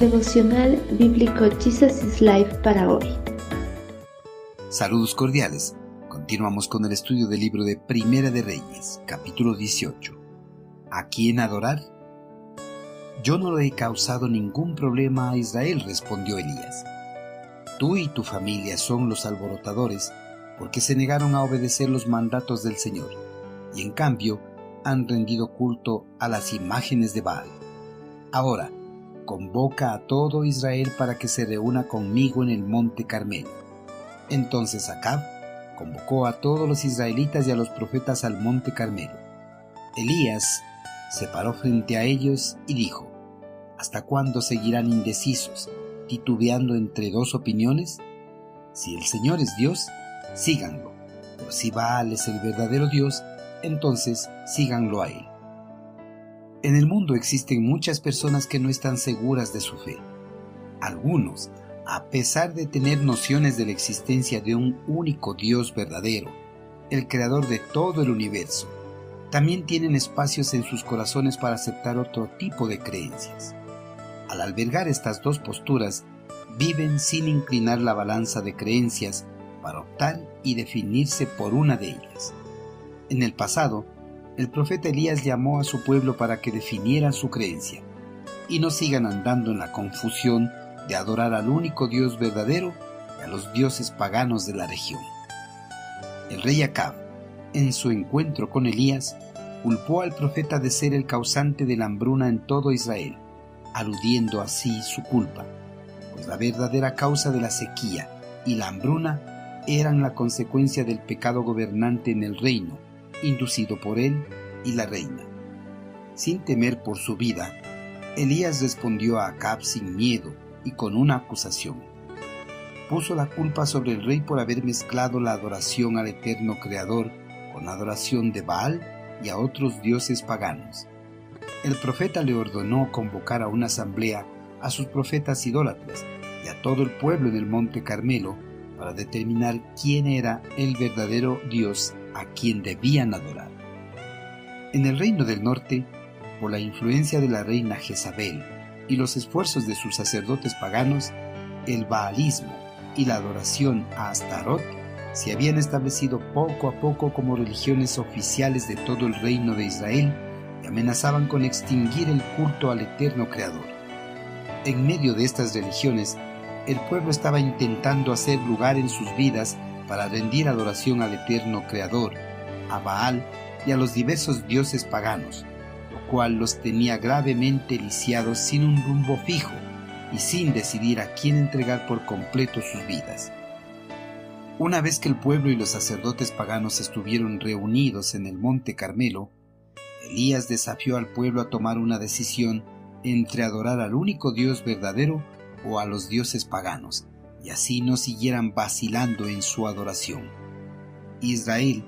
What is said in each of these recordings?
Devocional Bíblico Jesus is Life para hoy. Saludos cordiales. Continuamos con el estudio del libro de Primera de Reyes, capítulo 18. ¿A quién adorar? Yo no le he causado ningún problema a Israel, respondió Elías. Tú y tu familia son los alborotadores porque se negaron a obedecer los mandatos del Señor y en cambio han rendido culto a las imágenes de Baal. Ahora, convoca a todo Israel para que se reúna conmigo en el monte Carmelo. Entonces Acab convocó a todos los israelitas y a los profetas al monte Carmelo. Elías se paró frente a ellos y dijo, ¿Hasta cuándo seguirán indecisos, titubeando entre dos opiniones? Si el Señor es Dios, síganlo, pero si Baal es el verdadero Dios, entonces síganlo a él. En el mundo existen muchas personas que no están seguras de su fe. Algunos, a pesar de tener nociones de la existencia de un único Dios verdadero, el creador de todo el universo, también tienen espacios en sus corazones para aceptar otro tipo de creencias. Al albergar estas dos posturas, viven sin inclinar la balanza de creencias para optar y definirse por una de ellas. En el pasado, el profeta Elías llamó a su pueblo para que definieran su creencia y no sigan andando en la confusión de adorar al único Dios verdadero y a los dioses paganos de la región. El rey Acab, en su encuentro con Elías, culpó al profeta de ser el causante de la hambruna en todo Israel, aludiendo así su culpa, pues la verdadera causa de la sequía y la hambruna eran la consecuencia del pecado gobernante en el reino inducido por él y la reina. Sin temer por su vida, Elías respondió a Acab sin miedo y con una acusación. Puso la culpa sobre el rey por haber mezclado la adoración al eterno Creador con la adoración de Baal y a otros dioses paganos. El profeta le ordenó convocar a una asamblea a sus profetas idólatras y a todo el pueblo en el monte Carmelo para determinar quién era el verdadero Dios a quien debían adorar. En el reino del norte, por la influencia de la reina Jezabel y los esfuerzos de sus sacerdotes paganos, el baalismo y la adoración a Astarot se habían establecido poco a poco como religiones oficiales de todo el reino de Israel y amenazaban con extinguir el culto al eterno Creador. En medio de estas religiones, el pueblo estaba intentando hacer lugar en sus vidas para rendir adoración al eterno Creador, a Baal y a los diversos dioses paganos, lo cual los tenía gravemente lisiados sin un rumbo fijo y sin decidir a quién entregar por completo sus vidas. Una vez que el pueblo y los sacerdotes paganos estuvieron reunidos en el monte Carmelo, Elías desafió al pueblo a tomar una decisión entre adorar al único Dios verdadero o a los dioses paganos, y así no siguieran vacilando en su adoración. Israel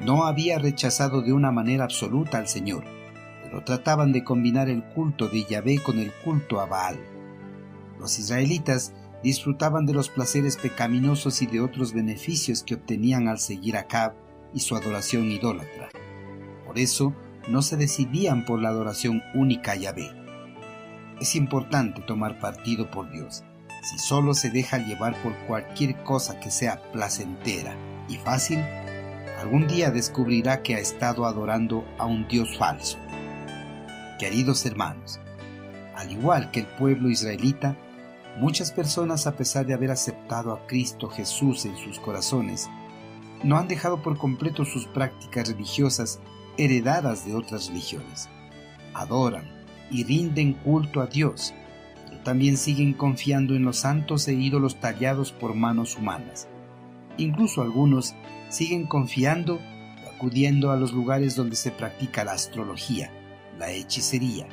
no había rechazado de una manera absoluta al Señor, pero trataban de combinar el culto de Yahvé con el culto a Baal. Los israelitas disfrutaban de los placeres pecaminosos y de otros beneficios que obtenían al seguir a Cab y su adoración idólatra. Por eso no se decidían por la adoración única a Yahvé. Es importante tomar partido por Dios si solo se deja llevar por cualquier cosa que sea placentera y fácil, algún día descubrirá que ha estado adorando a un Dios falso. Queridos hermanos, al igual que el pueblo israelita, muchas personas a pesar de haber aceptado a Cristo Jesús en sus corazones, no han dejado por completo sus prácticas religiosas heredadas de otras religiones. Adoran y rinden culto a Dios, también siguen confiando en los santos e ídolos tallados por manos humanas. Incluso algunos siguen confiando acudiendo a los lugares donde se practica la astrología, la hechicería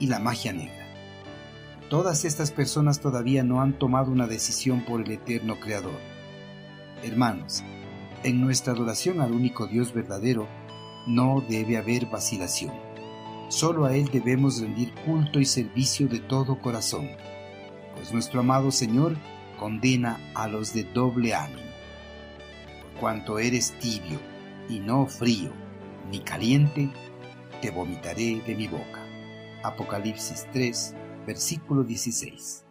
y la magia negra. Todas estas personas todavía no han tomado una decisión por el eterno Creador. Hermanos, en nuestra adoración al único Dios verdadero no debe haber vacilación Solo a Él debemos rendir culto y servicio de todo corazón, pues nuestro amado Señor condena a los de doble ánimo. Por cuanto eres tibio y no frío ni caliente, te vomitaré de mi boca. Apocalipsis 3, versículo 16.